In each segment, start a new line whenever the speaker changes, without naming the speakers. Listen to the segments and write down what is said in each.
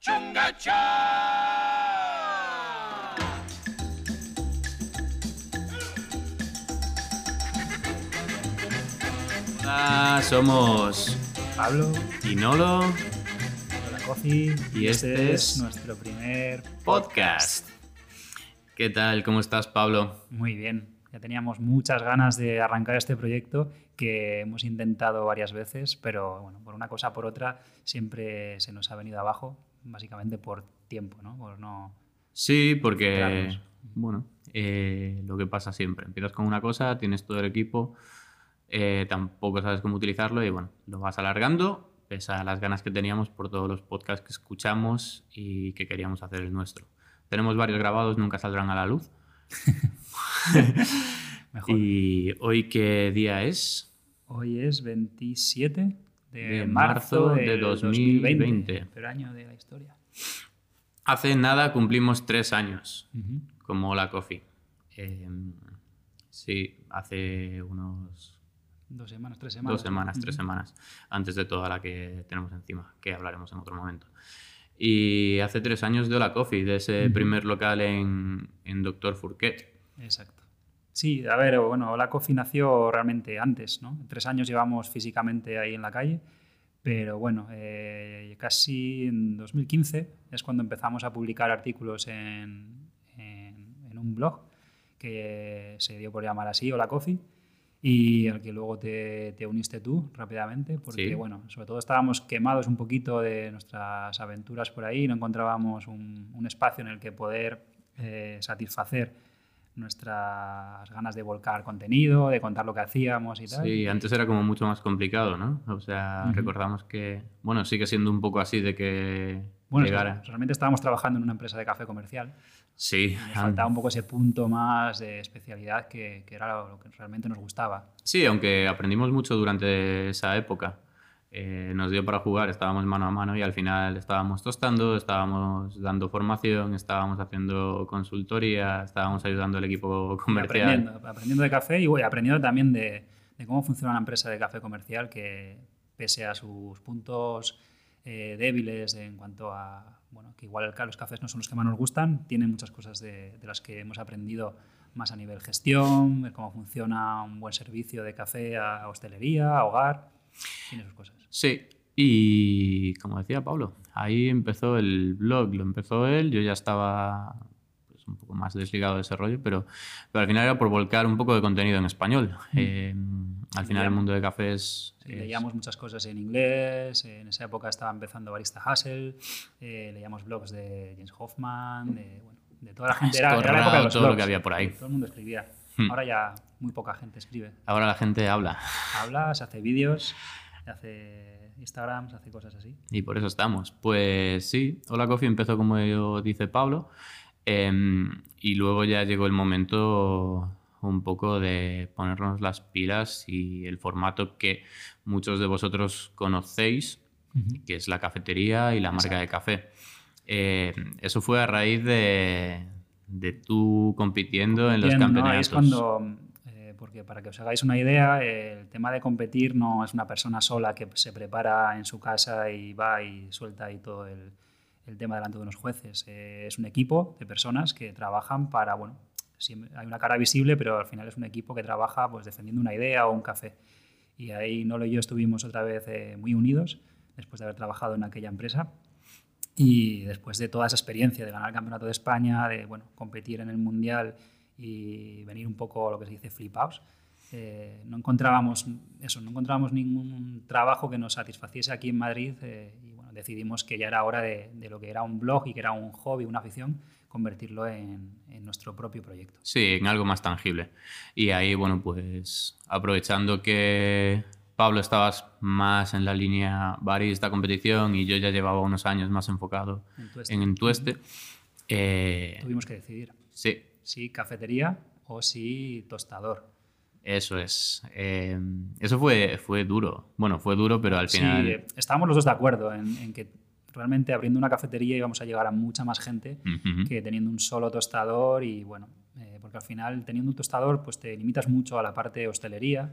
Chunga Cha.
Hola, somos
Pablo,
Inolo
Hola Coffee,
Y este es
nuestro primer
Podcast. ¿Qué tal? ¿Cómo estás, Pablo?
Muy bien, ya teníamos muchas ganas de arrancar este proyecto que hemos intentado varias veces, pero bueno, por una cosa o por otra siempre se nos ha venido abajo, básicamente por tiempo, ¿no? Por no...
Sí, porque, bueno, eh, lo que pasa siempre. Empiezas con una cosa, tienes todo el equipo, eh, tampoco sabes cómo utilizarlo y, bueno, lo vas alargando, pese a las ganas que teníamos por todos los podcasts que escuchamos y que queríamos hacer el nuestro. Tenemos varios grabados, nunca saldrán a la luz.
Mejor.
¿Y hoy qué día es?
Hoy es 27 de,
De
marzo
marzo de
del
2020.
2020, peor año de la historia.
Hace nada cumplimos tres años.
Ujú.
como la coffee. Eh, sí, hace unos
Dos semanas, tres semanas.
dos semanas, tres
Ujú.
semanas, antes de toda la que tenemos encima, que hablaremos en otro momento. Y hace tres años de la coffee, de ese
Ujú.
primer local en, en Doctor Fourquet.
Exacto. Sí, a ver, bueno, la Coffee nació realmente antes, ¿no? Tres años llevamos físicamente ahí en la calle, pero bueno, eh, casi en 2015 es cuando empezamos a publicar artículos en, en- en un blog que se dio por llamar así, Hola Coffee, y al que luego te, te uniste tú rápidamente, porque
Sí.
bueno, sobre todo estábamos quemados un poquito de nuestras aventuras por ahí, no encontrábamos un, un espacio en el que poder eh, satisfacer nuestras ganas de volcar contenido, de contar lo que hacíamos y tal.
Sí, antes era como mucho más complicado, ¿no? O sea,
Ujú.
recordamos que, bueno, sigue siendo un poco así de que
Bueno, es que
llegara.
realmente estábamos trabajando en una empresa de café comercial.
Sí,
Nos faltaba un poco ese punto más de especialidad que, que era lo que realmente nos gustaba.
Sí, aunque aprendimos mucho durante esa época. Eh, nos dio para jugar, estábamos mano a mano y al final estábamos tostando, estábamos dando formación, estábamos haciendo consultoría, estábamos ayudando al equipo
Y
comercial.
aprendiendo, aprendiendo de café y bueno, aprendiendo también de, de cómo funciona una empresa de café comercial que, pese a sus puntos eh, débiles en cuanto a, bueno, que igual los cafés no son los que más nos gustan, tienen muchas cosas de, de las que hemos aprendido más a nivel gestión, cómo funciona un buen servicio de café a hostelería, a hogar, tiene sus cosas.
Sí, y como decía Pablo, ahí empezó el blog, lo empezó él, yo ya estaba pues, un poco más desligado de ese rollo, pero, pero al final era por volcar un poco de contenido en español. Eh, al final el mundo de café es...
Sí,
es-
leíamos muchas cosas en inglés, en esa época estaba empezando Barista Hassel, eh, leíamos blogs de James Hoffman, de, bueno, de toda la gente. Era, era la época de los
todo lo que había por ahí.
Todo el mundo escribía.
Hmm.
Ahora ya muy poca gente escribe.
Ahora la gente habla.
Habla, se hace vídeos, se hace Instagram, se hace cosas así.
Y por eso estamos. Pues sí, Hola Coffee empezó como dice Pablo. em, y luego ya llegó el momento un poco de ponernos las pilas y el formato que muchos de vosotros conocéis, que es la cafetería y la marca de café. Eh, eso fue a raíz de, de tú compitiendo en los campeonatos.
es cuando, porque para que os hagáis una idea, el tema de competir no es una persona sola que se prepara en su casa y va y suelta ahí todo el, el tema delante de unos jueces. Eh, es un equipo de personas que trabajan para, bueno, hay una cara visible, pero al final es un equipo que trabaja pues defendiendo una idea o un café. Y ahí Nolo y yo estuvimos otra vez eh, muy unidos después de haber trabajado en aquella empresa. Y después de toda esa experiencia de ganar el Campeonato de España, de bueno, competir en el Mundial y venir un poco lo que se dice flipaos, eh, no encontrábamos eso, no encontrábamos ningún trabajo que nos satisfaciese aquí en Madrid eh, y bueno, decidimos que ya era hora de, de lo que era un blog y que era un hobby, una afición, convertirlo en, en nuestro propio proyecto.
Sí, en algo más tangible. Y ahí, bueno, pues aprovechando que Pablo estabas más en la línea barista competición y yo ya llevaba unos años más enfocado
En Tueste.
en Entueste, eh,
Tuvimos que decidir
sí,
si cafetería o si tostador.
eso es. Eh, eso fue, fue duro. Bueno, fue duro, pero al final...
Sí, estábamos los dos de acuerdo en, en que realmente abriendo una cafetería íbamos a llegar a mucha más gente que teniendo un solo tostador y bueno, eh, porque al final teniendo un tostador pues te limitas mucho a la parte de hostelería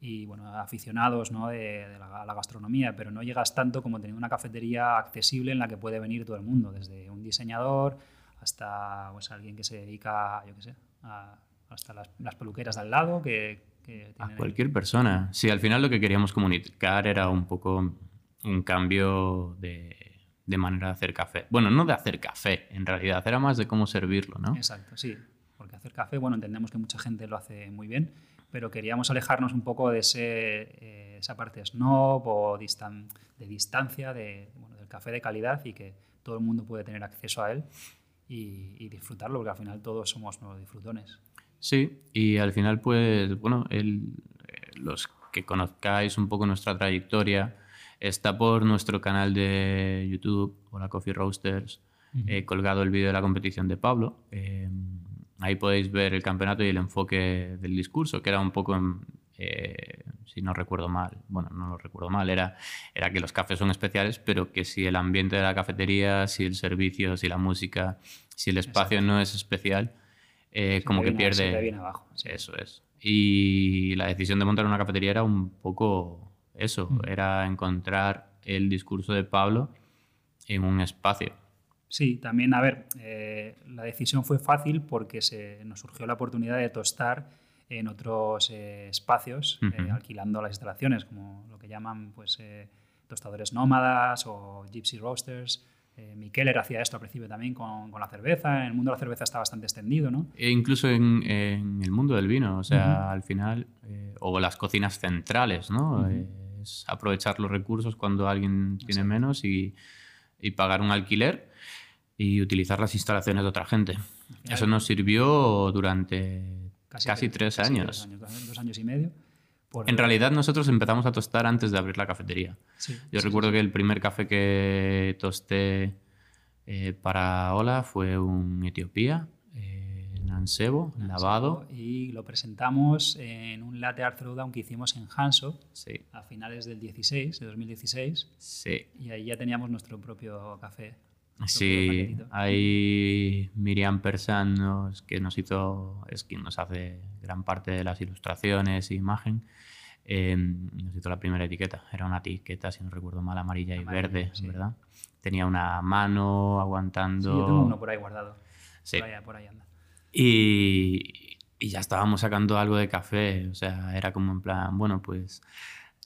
y bueno, aficionados ¿no? de, la, la, gastronomía, pero no llegas tanto como teniendo una cafetería accesible en la que puede venir todo el mundo, desde un diseñador hasta pues, alguien que se dedica, yo qué sé, hasta las, las, peluqueras de al lado. Que,
a cualquier persona. Sí, al final lo que queríamos comunicar era un poco un cambio de, de manera de hacer café. Bueno, no de hacer café, en realidad, era más de cómo servirlo, ¿no?
Exacto, sí. Porque hacer café, bueno, entendemos que mucha gente lo hace muy bien, pero queríamos alejarnos un poco de ese, eh, esa parte snob o distan de distancia de, bueno, del café de calidad y que todo el mundo puede tener acceso a él y, disfrutarlo, porque al final todos somos nuevos disfrutones.
Sí, y al final, pues, bueno, el, eh, los que conozcáis un poco nuestra trayectoria, está por nuestro canal de YouTube, Hola Coffee Roasters, he colgado el vídeo de la competición de Pablo. Eh, Ahí podéis ver el campeonato y el enfoque del discurso, que era un poco, eh, si no recuerdo mal, bueno, no lo recuerdo mal, era, era que los cafés son especiales, pero que si el ambiente de la cafetería, si el servicio, si la música, si el espacio no es especial, eh, como que pierde...
abajo.
Eso es. Y la decisión de montar una cafetería era un poco eso, mm. era encontrar el discurso de Pablo en un espacio.
Sí, también, a ver, eh, la decisión fue fácil porque se, nos surgió la oportunidad de tostar en otros eh, espacios, eh, alquilando las instalaciones, como lo que llaman pues, tostadores nómadas o gypsy roasters. Mikeller hacía esto al principio también con, con, la cerveza. En el mundo de la cerveza está bastante extendido, ¿no?
E incluso en, en, el mundo del vino, o sea, al final, o las cocinas centrales, ¿no? Es aprovechar los recursos cuando alguien tiene menos y, y pagar un alquiler y utilizar las instalaciones de otra gente. Eso nos sirvió durante casi, tres, años.
Dos años y medio.
En realidad nosotros empezamos a tostar antes de abrir la cafetería. Yo recuerdo que el primer café que tosté eh, para Ola fue un Etiopía, eh, en Ansebo, lavado.
Y lo presentamos en un latte art throwdown que hicimos en Hanso a finales del 16, de 2016.
Sí.
Y ahí ya teníamos nuestro propio café.
Sí, hay Miriam Persan que nos hizo, es quien nos hace gran parte de las ilustraciones e imagen. Eh, nos hizo la primera etiqueta. Era una etiqueta, si no recuerdo mal, amarilla y verde, ¿verdad? Tenía una mano aguantando.
Sí, yo tengo uno por ahí guardado.
Sí.
Por ahí, por ahí anda.
Y, y ya estábamos sacando algo de café. O sea, era como en plan, bueno, pues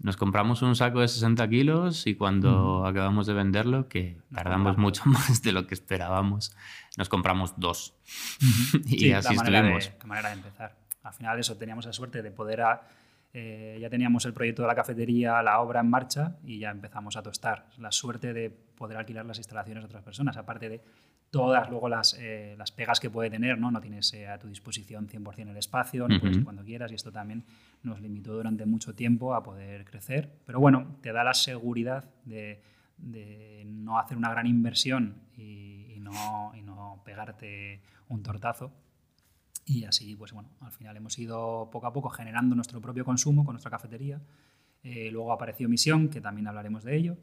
nos compramos un saco de 60 kilos y cuando acabamos de venderlo, que tardamos mucho más de lo que esperábamos, nos compramos dos. y así estuvimos.
De, manera de empezar. Al final eso, teníamos la suerte de poder... Eh, ya teníamos el proyecto de la cafetería, la obra en marcha y ya empezamos a tostar. La suerte de poder alquilar las instalaciones a otras personas, aparte de todas luego las, eh, las pegas que puede tener, ¿no? No tienes eh, a tu disposición 100% el espacio, no puedes ir cuando quieras y esto también nos limitó durante mucho tiempo a poder crecer. Pero bueno, te da la seguridad de, de no hacer una gran inversión y, no, y, no, pegarte un tortazo. Y así, pues bueno, al final hemos ido poco a poco generando nuestro propio consumo con nuestra cafetería. Eh, luego apareció Misión, que también hablaremos de ello.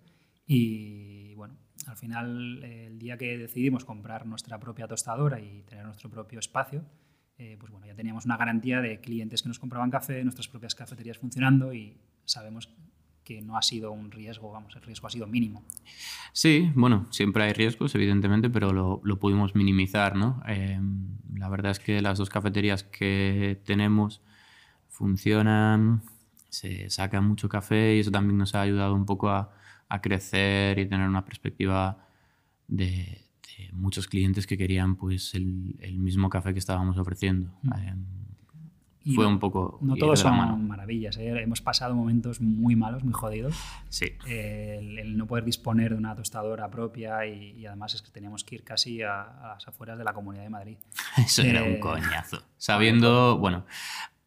Y bueno, al final, el día que decidimos comprar nuestra propia tostadora y tener nuestro propio espacio, eh, pues bueno, ya teníamos una garantía de clientes que nos compraban café, nuestras propias cafeterías funcionando y sabemos que no ha sido un riesgo, vamos, el riesgo ha sido mínimo.
Sí, bueno, siempre hay riesgos, evidentemente, pero lo, lo pudimos minimizar, ¿no? Em, la verdad es que las dos cafeterías que tenemos funcionan, se saca mucho café y eso también nos ha ayudado un poco a, a crecer y tener una perspectiva de, muchos clientes que querían pues el, el, mismo café que estábamos ofreciendo. Mm. Eh, fue un poco...
No todos son maravillas, ¿eh? hemos pasado momentos muy malos, muy jodidos.
Sí.
el, no poder disponer de una tostadora propia y, además es que teníamos que ir casi a, las afueras de la Comunidad de Madrid.
Eso era un eh, coñazo. Sabiendo, bueno,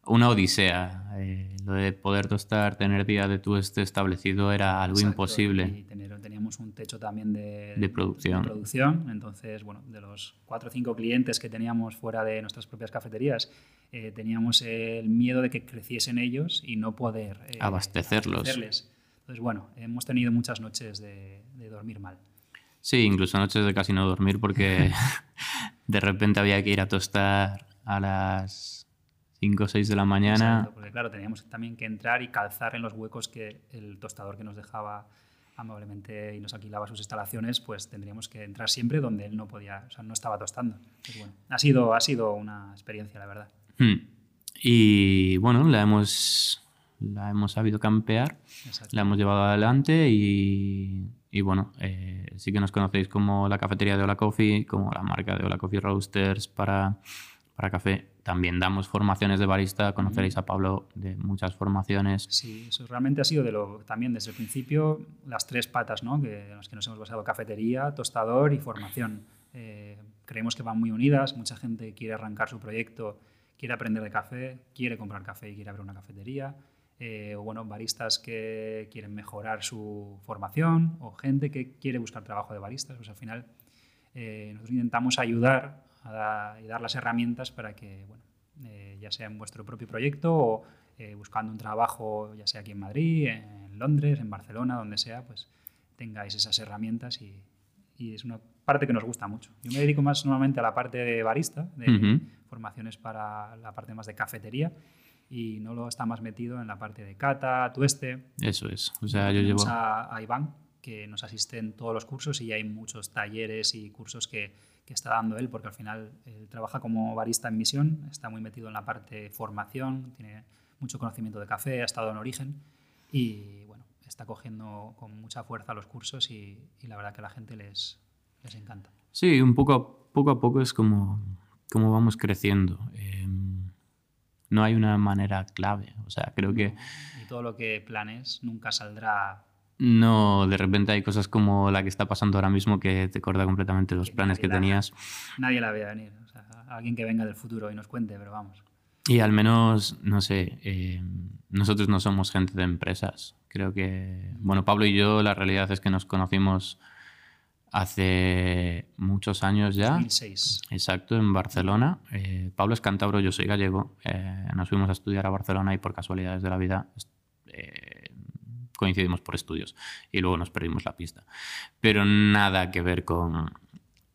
una odisea. Eh, lo de poder tostar, tener día de tu este establecido era algo imposible.
Y tener, teníamos un techo también de,
de, producción.
producción. Entonces, bueno, de los cuatro o cinco clientes que teníamos fuera de nuestras propias cafeterías, eh, teníamos el miedo de que creciesen ellos y no poder
eh, abastecerlos.
Entonces, bueno, hemos tenido muchas noches de, de dormir mal.
Sí, incluso noches de casi no dormir porque de repente había que ir a tostar a las 5 o 6 de la mañana.
Exacto, porque claro, teníamos también que entrar y calzar en los huecos que el tostador que nos dejaba amablemente y nos alquilaba sus instalaciones, pues tendríamos que entrar siempre donde él no podía, o sea, no estaba tostando. Pues bueno, ha sido, ha sido una experiencia, la verdad.
Hmm. Y bueno, la hemos, la hemos sabido campear,
Exacto.
la hemos llevado adelante y, y bueno, eh, sí que nos conocéis como la cafetería de Hola Coffee, como la marca de Hola Coffee Roasters para, para café. También damos formaciones de barista, conoceréis a Pablo de muchas formaciones.
Sí, eso realmente ha sido de lo, también desde el principio las tres patas ¿no? que, en las que nos hemos basado, cafetería, tostador y formación. Eh, creemos que van muy unidas, mucha gente quiere arrancar su proyecto, quiere aprender de café, quiere comprar café y quiere abrir una cafetería, eh, o bueno, baristas que quieren mejorar su formación, o gente que quiere buscar trabajo de baristas. Pues al final eh, nosotros intentamos ayudar a da- y dar las herramientas para que, bueno, eh, ya sea en vuestro propio proyecto o eh, buscando un trabajo, ya sea aquí en Madrid, en Londres, en Barcelona, donde sea, pues tengáis esas herramientas y, y es una parte que nos gusta mucho. Yo me dedico más normalmente a la parte de barista, de
Ujú.
formaciones para la parte más de cafetería y no lo está más metido en la parte de cata, tueste.
Eso es. O sea, yo llevo...
A, a Iván, que nos asiste en todos los cursos y hay muchos talleres y cursos que, que está dando él, porque al final él trabaja como barista en misión, está muy metido en la parte de formación, tiene mucho conocimiento de café, ha estado en origen y bueno, está cogiendo con mucha fuerza los cursos y, y la verdad que a la gente les, les encanta.
Sí, un poco a poco, a poco es como, como vamos creciendo. Eh, no hay una manera clave. O sea, creo que
Y todo lo que planes nunca saldrá
no, de repente hay cosas como la que está pasando ahora mismo que te corta completamente los planes que tenías.
nadie la vea venir. O sea, alguien que venga del futuro y nos cuente, pero vamos.
Y al menos, no sé, eh, nosotros no somos gente de empresas. Creo que, bueno, Pablo y yo, la realidad es que nos conocimos hace muchos años ya.
2006.
Exacto, en Barcelona. Eh, Pablo es cántabro, yo soy gallego. Eh, nos fuimos a estudiar a Barcelona y por casualidades de la vida coincidimos por estudios y luego nos perdimos la pista. Pero nada que ver con,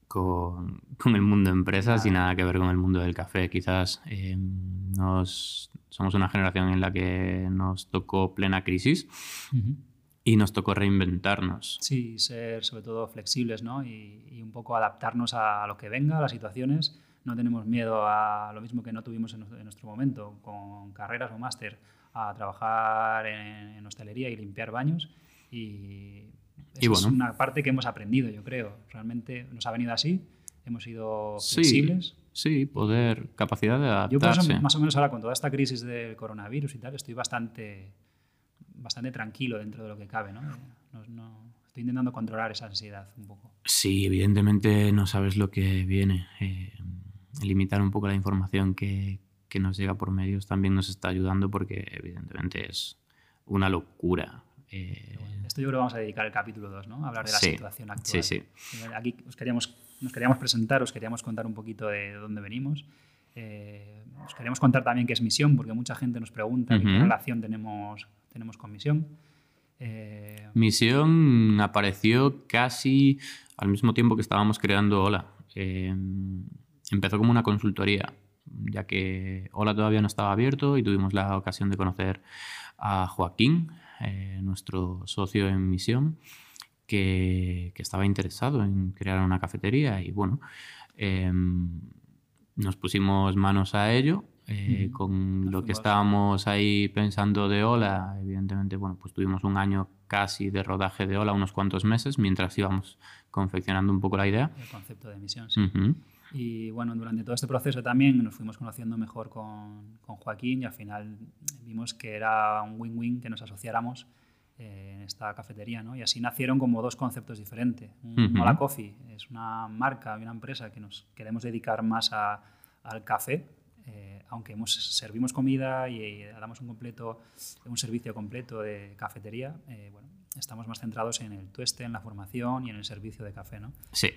con, con el mundo de empresas y
Nada.
que ver con el mundo del café. Quizás eh, nos, somos una generación en la que nos tocó plena crisis y nos tocó reinventarnos.
Sí, ser sobre todo flexibles ¿no? y, y un poco adaptarnos a lo que venga, a las situaciones. No tenemos miedo a lo mismo que no tuvimos en nuestro momento, con carreras o máster, a trabajar en, en hostelería y limpiar baños. Y,
Y
eso es
bueno.
una parte que hemos aprendido, yo creo. Realmente nos ha venido así, hemos sido
Sí,
flexibles.
sí, poder, capacidad de
Yo por eso,
adaptarse.
más o menos ahora con toda esta crisis del coronavirus y tal, estoy bastante, bastante tranquilo dentro de lo que cabe. ¿no? No- no- estoy intentando controlar esa ansiedad un poco.
Sí, evidentemente no sabes lo que viene. Eh, limitar un poco la información que, que nos llega por medios también nos está ayudando porque evidentemente es una locura. Eh,
Esto yo creo que vamos a dedicar el capítulo 2, ¿no? A hablar de la
Sí,
situación actual.
sí,
Aquí os queríamos, nos queríamos presentar, os queríamos contar un poquito de dónde venimos. Eh, os queríamos contar también qué es misión, porque mucha gente nos pregunta qué relación tenemos, tenemos con misión. Eh,
Misión apareció casi al mismo tiempo que estábamos creando Hola. Eh, empezó como una consultoría, ya que Hola todavía no estaba abierto y tuvimos la ocasión de conocer a Joaquín, eh, nuestro socio en Misión, que, que estaba interesado en crear una cafetería y bueno, eh, nos pusimos manos a ello. eh, con lo que estábamos ahí pensando de Ola, evidentemente, bueno, pues tuvimos un año casi de rodaje de Ola, unos cuantos meses, mientras íbamos confeccionando un poco la idea.
el concepto de misión, sí. Y bueno, durante todo este proceso también nos fuimos conociendo mejor con, con Joaquín y al final vimos que era un win-win que nos asociáramos eh, en esta cafetería, ¿no? Y así nacieron como dos conceptos diferentes. Un
Ujú.
Mola Coffee es una marca y una empresa que nos queremos dedicar más a- al café, eh, aunque hemos, servimos comida y, eh, damos un, completo, un servicio completo de cafetería, eh, bueno, estamos más centrados en el tueste, en la formación y en el servicio de café, ¿no?
Sí,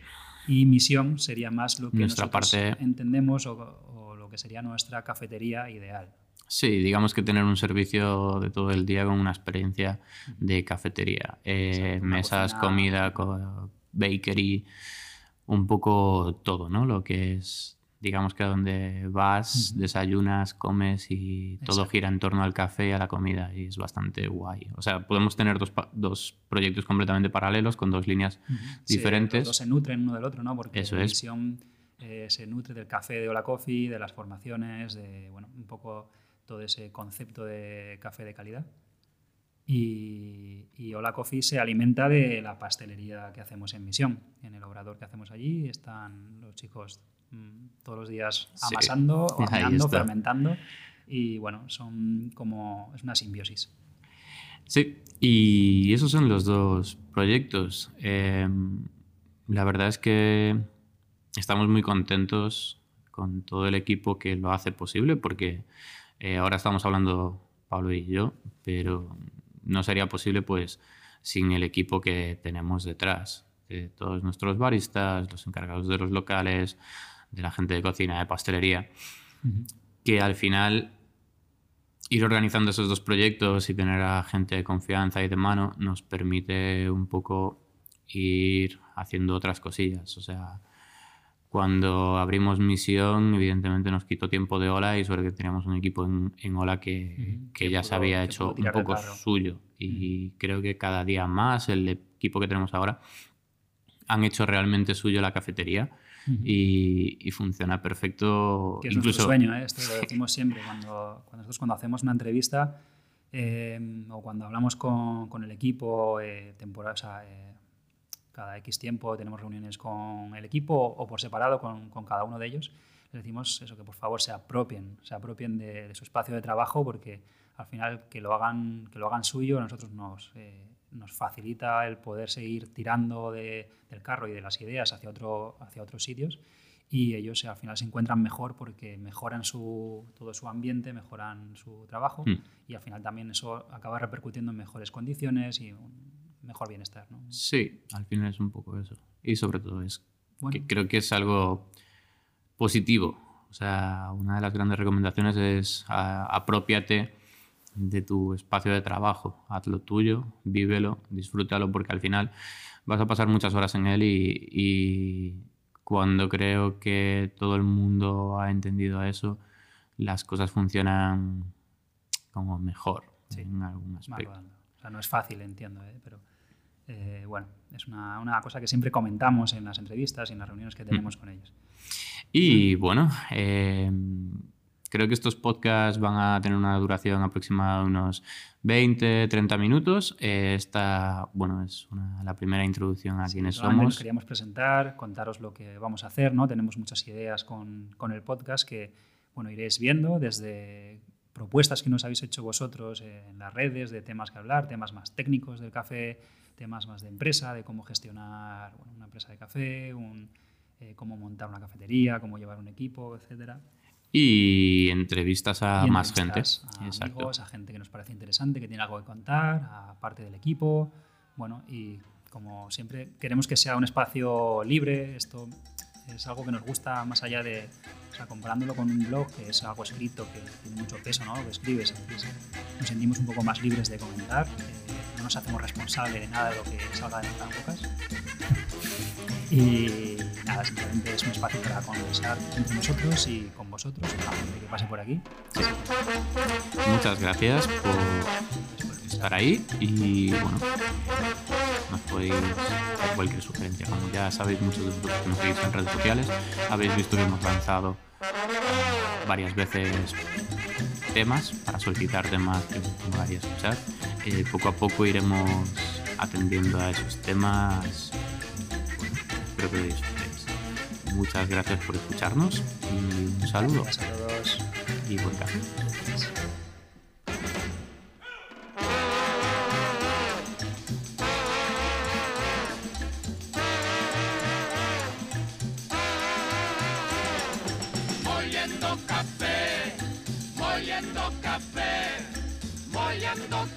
Y misión sería más lo que
Nuestra
nosotros
parte-
entendemos o, o lo que sería nuestra cafetería ideal.
sí, digamos que tener un servicio de todo el día con una experiencia de cafetería. Eh,
Exacto,
mesas,
cocina-
comida, co- bakery, un poco todo, ¿no? Lo que es digamos que a donde vas, desayunas, comes y todo gira en torno al café y a la comida y es bastante guay. O sea, podemos tener dos, dos proyectos completamente paralelos con dos líneas diferentes.
Sí, se nutren uno del otro, ¿no? Porque Eso la visión eh, se nutre del café de Hola Coffee, de las formaciones, de, bueno, un poco todo ese concepto de café de calidad. Y, y, Hola Coffee se alimenta de la pastelería que hacemos en Misión. En el obrador que hacemos allí están los chicos todos los días amasando, horneando, fermentando. Y bueno, son como. es una simbiosis.
Sí, y esos son los dos proyectos. Em, la verdad es que estamos muy contentos con todo el equipo que lo hace posible, porque eh, ahora estamos hablando Pablo y yo, pero no sería posible pues sin el equipo que tenemos detrás, de todos nuestros baristas, los encargados de los locales, de la gente de cocina, de pastelería, que al final ir organizando esos dos proyectos y tener a gente de confianza y de mano nos permite un poco ir haciendo otras cosillas, o sea, cuando abrimos misión, evidentemente nos quitó tiempo de Ola y sobre que teníamos un equipo en, en Ola que, que, ya se había hecho un poco suyo. Y creo que cada día más el equipo que tenemos ahora han hecho realmente suyo la cafetería. Y, y, funciona perfecto.
Que es Incluso... nuestro sueño, ¿eh? esto lo decimos siempre. Cuando, cuando, nosotros cuando hacemos una entrevista eh, o cuando hablamos con, con el equipo, eh, temporada, o sea, eh, cada X tiempo tenemos reuniones con el equipo o por separado con, con cada uno de ellos. Les decimos eso, que por favor se apropien, se apropien de, su espacio de trabajo porque al final que lo hagan, que lo hagan suyo a nosotros nos, eh, nos facilita el poder seguir tirando de, del carro y de las ideas hacia, otro, hacia otros sitios y ellos al final se encuentran mejor porque mejoran su, todo su ambiente, mejoran su trabajo mm. y al final también eso acaba repercutiendo en mejores condiciones y mejor bienestar. ¿no?
Sí, al final es un poco eso. Y sobre todo es que creo que es algo positivo. O sea, una de las grandes recomendaciones es apropiate de tu espacio de trabajo, hazlo tuyo, vívelo, disfrútalo, porque al final vas a pasar muchas horas en él y, y cuando creo que todo el mundo ha entendido eso, las cosas funcionan como mejor en algún aspecto.
O sea, no es fácil, entiendo, ¿eh? pero eh, bueno, es una, una, cosa que siempre comentamos en las entrevistas y en las reuniones que tenemos mm. con ellos.
Y bueno, eh, creo que estos podcasts van a tener una duración aproximada de unos 20, 30 minutos. Eh, esta, bueno, es la primera introducción a quienes somos.
queríamos presentar, contaros lo que vamos a hacer, ¿no? Tenemos muchas ideas con, con el podcast que, bueno, iréis viendo desde propuestas que nos habéis hecho vosotros en las redes de temas que hablar, temas más técnicos del café, temas más de empresa, de cómo gestionar una empresa de café, eh, cómo montar una cafetería, cómo llevar un equipo, etc.
Y entrevistas a más gente.
A amigos, a gente que nos parece interesante, que tiene algo que contar, a parte del equipo. Bueno, y como siempre, queremos que sea un espacio libre. Esto es algo que nos gusta más allá de, o sea, comparándolo con un blog, que es algo escrito, que tiene mucho peso, ¿no? Lo que escribes, nos sentimos un poco más libres de comentar. Eh, no nos hacemos responsables de nada de lo que salga de nuestras bocas. Y simplemente es un espacio para conversar entre nosotros y con vosotros, con la gente que pase por aquí.
Muchas gracias por estar ahí y bueno, nos podéis hacer cualquier sugerencia. Como ya sabéis, muchos de vosotros que nos seguís en redes sociales, habéis visto que hemos lanzado varias veces temas para solicitar temas que a escuchar. Eh, poco a poco iremos atendiendo a esos temas. Bueno, espero que lo disfrutéis. Muchas gracias por escucharnos y un saludo.
Saludos.
Y buen café.
café, moliendo café, moliendo